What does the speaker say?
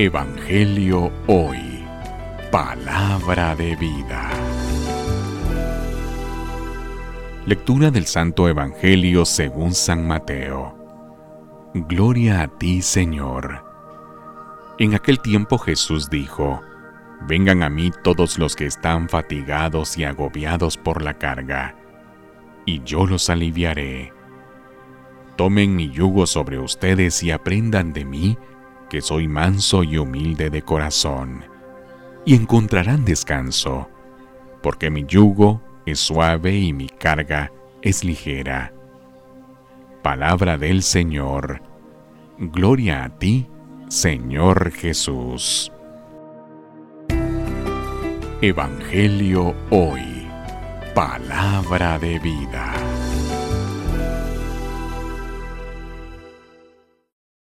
Evangelio Hoy. Palabra de vida. Lectura del Santo Evangelio según San Mateo. Gloria a ti, Señor. En aquel tiempo Jesús dijo, Vengan a mí todos los que están fatigados y agobiados por la carga, y yo los aliviaré. Tomen mi yugo sobre ustedes y aprendan de mí, que soy manso y humilde de corazón, y encontrarán descanso, porque mi yugo es suave y mi carga es ligera. Palabra del Señor. Gloria a ti, Señor Jesús. Evangelio hoy. Palabra de vida.